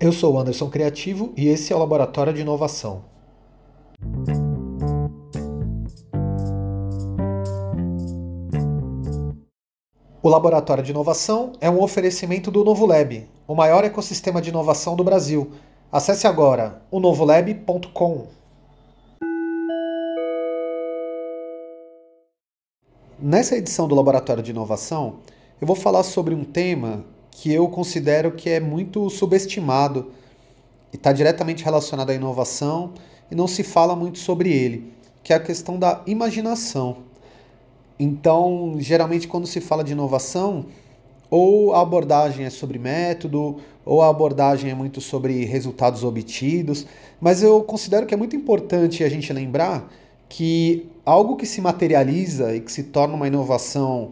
Eu sou Anderson Criativo e esse é o Laboratório de Inovação. O Laboratório de Inovação é um oferecimento do Novo Lab, o maior ecossistema de inovação do Brasil. Acesse agora o novolab.com. Nessa edição do Laboratório de Inovação, eu vou falar sobre um tema que eu considero que é muito subestimado e está diretamente relacionado à inovação e não se fala muito sobre ele, que é a questão da imaginação. Então, geralmente, quando se fala de inovação, ou a abordagem é sobre método, ou a abordagem é muito sobre resultados obtidos, mas eu considero que é muito importante a gente lembrar que algo que se materializa e que se torna uma inovação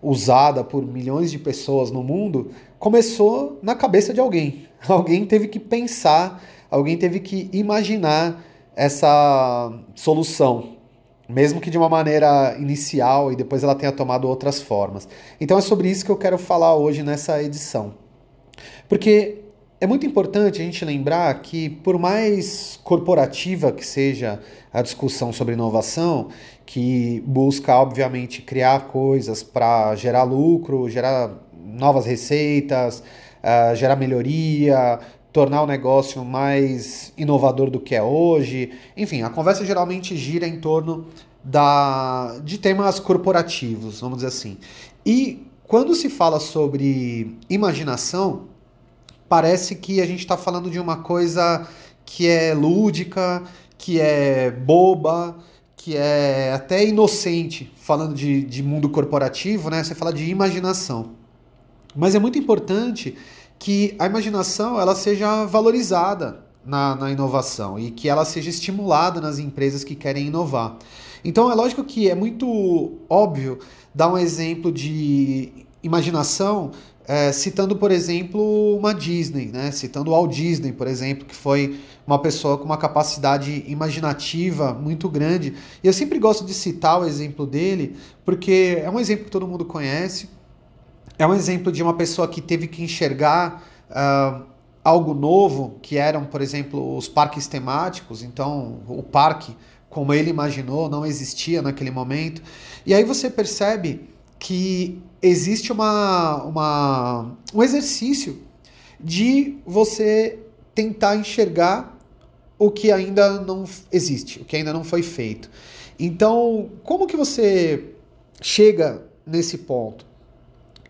usada por milhões de pessoas no mundo começou na cabeça de alguém. Alguém teve que pensar, alguém teve que imaginar essa solução mesmo que de uma maneira inicial e depois ela tenha tomado outras formas. Então é sobre isso que eu quero falar hoje nessa edição. Porque é muito importante a gente lembrar que, por mais corporativa que seja a discussão sobre inovação, que busca, obviamente, criar coisas para gerar lucro, gerar novas receitas, uh, gerar melhoria, tornar o negócio mais inovador do que é hoje. Enfim, a conversa geralmente gira em torno da, de temas corporativos, vamos dizer assim. E quando se fala sobre imaginação, parece que a gente está falando de uma coisa que é lúdica, que é boba, que é até inocente, falando de, de mundo corporativo, né? Você fala de imaginação. Mas é muito importante que a imaginação ela seja valorizada na, na inovação e que ela seja estimulada nas empresas que querem inovar. Então é lógico que é muito óbvio dar um exemplo de imaginação é, citando, por exemplo, uma Disney, né? citando Walt Disney, por exemplo, que foi uma pessoa com uma capacidade imaginativa muito grande. E eu sempre gosto de citar o exemplo dele, porque é um exemplo que todo mundo conhece, é um exemplo de uma pessoa que teve que enxergar uh, algo novo, que eram, por exemplo, os parques temáticos. Então, o parque, como ele imaginou, não existia naquele momento. E aí você percebe que existe uma, uma, um exercício de você tentar enxergar o que ainda não existe, o que ainda não foi feito. Então, como que você chega nesse ponto?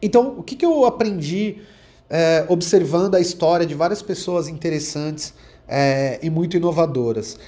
Então, o que, que eu aprendi é, observando a história de várias pessoas interessantes é, e muito inovadoras?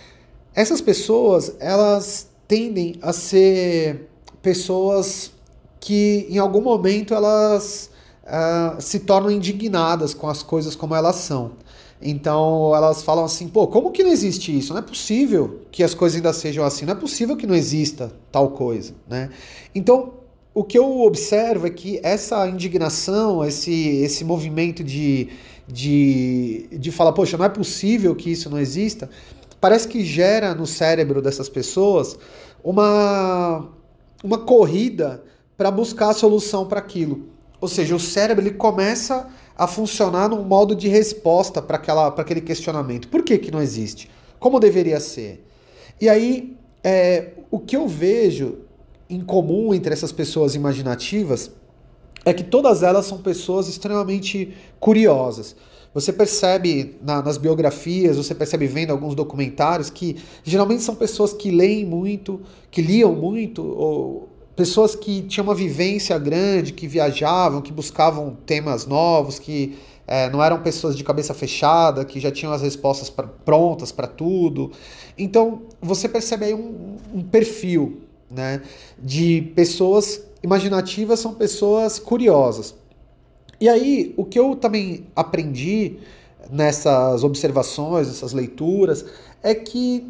Essas pessoas, elas tendem a ser pessoas que em algum momento elas uh, se tornam indignadas com as coisas como elas são. Então elas falam assim, pô, como que não existe isso? Não é possível que as coisas ainda sejam assim, não é possível que não exista tal coisa, né? Então o que eu observo é que essa indignação, esse, esse movimento de, de, de falar, poxa, não é possível que isso não exista, parece que gera no cérebro dessas pessoas uma, uma corrida para buscar a solução para aquilo. Ou seja, o cérebro ele começa a funcionar num modo de resposta para aquele questionamento. Por que, que não existe? Como deveria ser? E aí, é, o que eu vejo em comum entre essas pessoas imaginativas é que todas elas são pessoas extremamente curiosas. Você percebe na, nas biografias, você percebe vendo alguns documentários que geralmente são pessoas que leem muito, que liam muito, ou pessoas que tinham uma vivência grande, que viajavam, que buscavam temas novos, que é, não eram pessoas de cabeça fechada, que já tinham as respostas pra, prontas para tudo. Então você percebe aí um, um perfil né? De pessoas imaginativas são pessoas curiosas. E aí, o que eu também aprendi nessas observações, nessas leituras, é que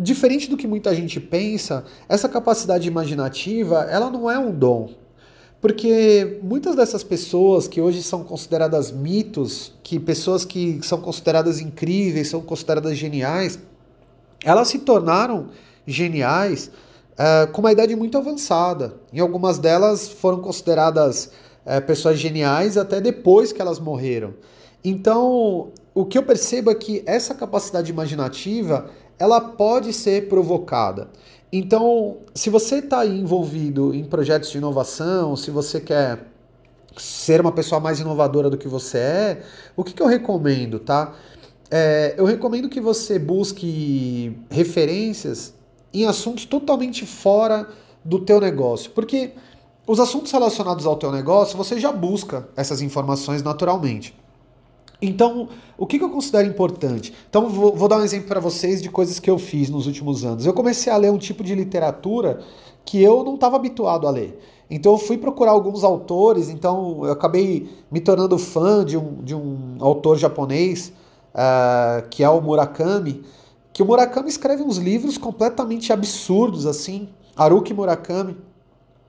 diferente do que muita gente pensa, essa capacidade imaginativa, ela não é um dom. Porque muitas dessas pessoas que hoje são consideradas mitos, que pessoas que são consideradas incríveis, são consideradas geniais, elas se tornaram geniais uh, com uma idade muito avançada. Em algumas delas foram consideradas uh, pessoas geniais até depois que elas morreram. Então, o que eu percebo é que essa capacidade imaginativa ela pode ser provocada. Então, se você está envolvido em projetos de inovação, se você quer ser uma pessoa mais inovadora do que você é, o que, que eu recomendo, tá? É, eu recomendo que você busque referências em assuntos totalmente fora do teu negócio, porque os assuntos relacionados ao teu negócio você já busca essas informações naturalmente. Então, o que, que eu considero importante? Então, vou, vou dar um exemplo para vocês de coisas que eu fiz nos últimos anos. Eu comecei a ler um tipo de literatura que eu não estava habituado a ler. Então eu fui procurar alguns autores, então eu acabei me tornando fã de um, de um autor japonês, uh, que é o Murakami, que o Murakami escreve uns livros completamente absurdos, assim, Haruki Murakami.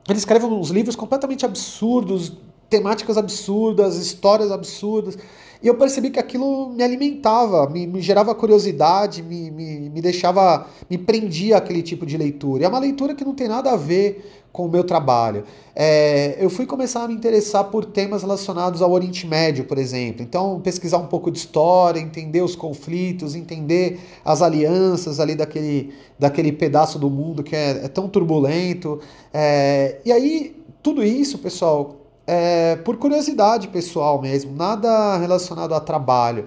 Ele escreve uns livros completamente absurdos, temáticas absurdas, histórias absurdas. E eu percebi que aquilo me alimentava, me, me gerava curiosidade, me, me, me deixava, me prendia aquele tipo de leitura. E é uma leitura que não tem nada a ver com o meu trabalho. É, eu fui começar a me interessar por temas relacionados ao Oriente Médio, por exemplo. Então, pesquisar um pouco de história, entender os conflitos, entender as alianças ali daquele, daquele pedaço do mundo que é, é tão turbulento. É, e aí, tudo isso, pessoal, é, por curiosidade pessoal mesmo, nada relacionado a trabalho.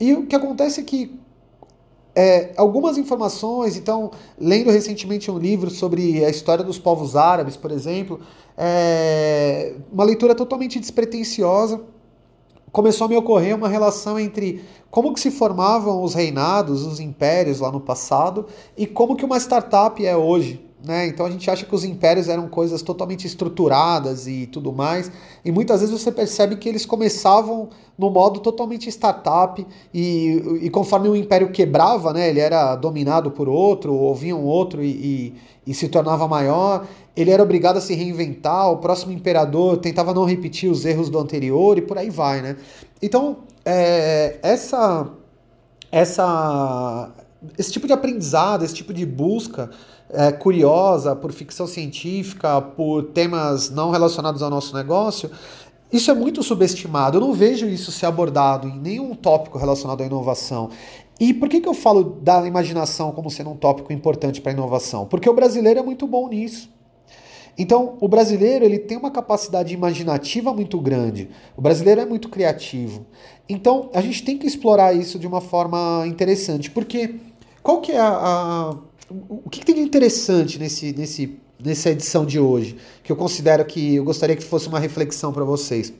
E o que acontece é que é, algumas informações, então, lendo recentemente um livro sobre a história dos povos árabes, por exemplo, é, uma leitura totalmente despretensiosa, começou a me ocorrer uma relação entre como que se formavam os reinados, os impérios lá no passado e como que uma startup é hoje. Né? Então a gente acha que os impérios eram coisas totalmente estruturadas e tudo mais, e muitas vezes você percebe que eles começavam no modo totalmente startup, e, e conforme o império quebrava, né, ele era dominado por outro, ou vinha um outro e, e, e se tornava maior, ele era obrigado a se reinventar, o próximo imperador tentava não repetir os erros do anterior e por aí vai. Né? Então, é, essa, essa, esse tipo de aprendizado, esse tipo de busca é, curiosa por ficção científica, por temas não relacionados ao nosso negócio, isso é muito subestimado. Eu não vejo isso ser abordado em nenhum tópico relacionado à inovação. E por que, que eu falo da imaginação como sendo um tópico importante para a inovação? Porque o brasileiro é muito bom nisso. Então, o brasileiro ele tem uma capacidade imaginativa muito grande. O brasileiro é muito criativo. Então, a gente tem que explorar isso de uma forma interessante, porque qual que é a, a o que, que, tem de interessante nesse, nesse, nessa edição de hoje, que eu considero que eu gostaria que fosse uma reflexão para vocês?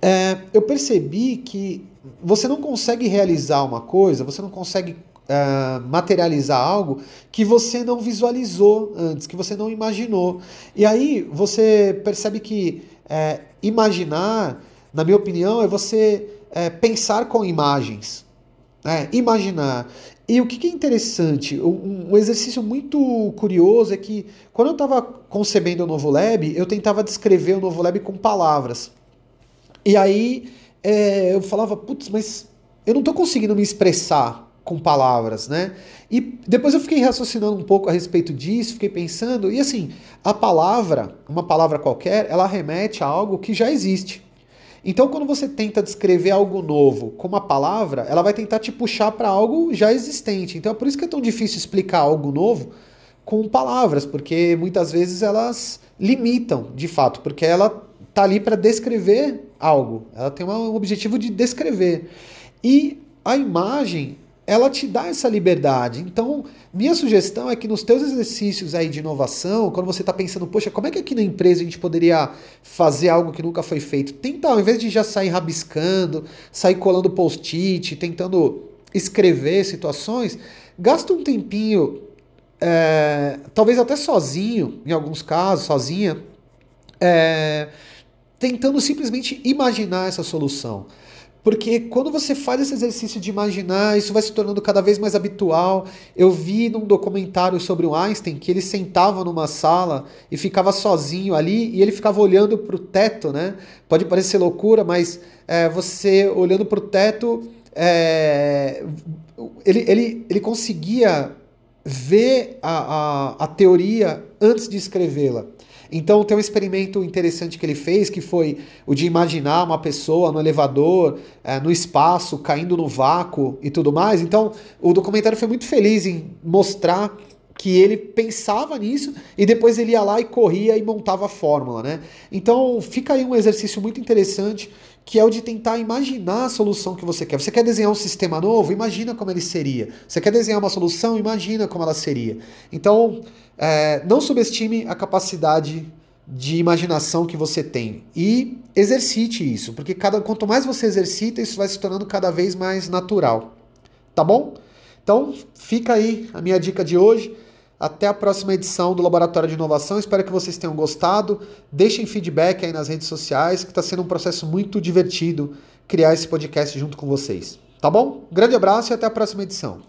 É, eu percebi que você não consegue realizar uma coisa, você não consegue uh, materializar algo que você não visualizou antes, que você não imaginou. E aí você percebe que é, imaginar, na minha opinião, é você é, pensar com imagens. Né? Imaginar. E o que é interessante, um, exercício muito curioso é que quando eu estava concebendo o Novo Lab, eu tentava descrever o Novo Lab com palavras. E aí é, eu falava, putz, mas eu não estou conseguindo me expressar com palavras, né? E depois eu fiquei raciocinando um pouco a respeito disso, fiquei pensando, e assim, a palavra, uma palavra qualquer, ela remete a algo que já existe. Então, quando você tenta descrever algo novo com uma palavra, ela vai tentar te puxar para algo já existente. Então, é por isso que é tão difícil explicar algo novo com palavras, porque muitas vezes elas limitam, de fato, porque ela tá ali para descrever algo. Ela tem um objetivo de descrever. E a imagem ela te dá essa liberdade. Então, minha sugestão é que nos teus exercícios aí de inovação, quando você está pensando, poxa, como é que aqui na empresa a gente poderia fazer algo que nunca foi feito? Tenta, ao invés de já sair rabiscando, sair colando post-it, tentando escrever situações, gasta um tempinho, é, talvez até sozinho, em alguns casos, sozinha, é, tentando simplesmente imaginar essa solução. Porque quando você faz esse exercício de imaginar, isso vai se tornando cada vez mais habitual. Eu vi num documentário sobre o Einstein que ele sentava numa sala e ficava sozinho ali e ele ficava olhando para o teto, né? Pode parecer loucura, mas é, você olhando para o teto, é, ele, ele, ele conseguia ver a, a, a teoria antes de escrevê-la. Então tem um experimento interessante que ele fez, que foi o de imaginar uma pessoa no elevador, é, no espaço, caindo no vácuo e tudo mais. Então o documentário foi muito feliz em mostrar que ele pensava nisso e depois ele ia lá e corria e montava a fórmula, né? Então fica aí um exercício muito interessante que é o de tentar imaginar a solução que você quer. Você quer desenhar um sistema novo? Imagina como ele seria. Você quer desenhar uma solução? Imagina como ela seria. Então, é, não subestime a capacidade de imaginação que você tem e exercite isso, porque cada, quanto mais você exercita, isso vai se tornando cada vez mais natural. Tá bom? Então, fica aí a minha dica de hoje. Até a próxima edição do Laboratório de Inovação. Espero que vocês tenham gostado. Deixem feedback aí nas redes sociais, que está sendo um processo muito divertido criar esse podcast junto com vocês. Tá bom? Grande abraço e até a próxima edição.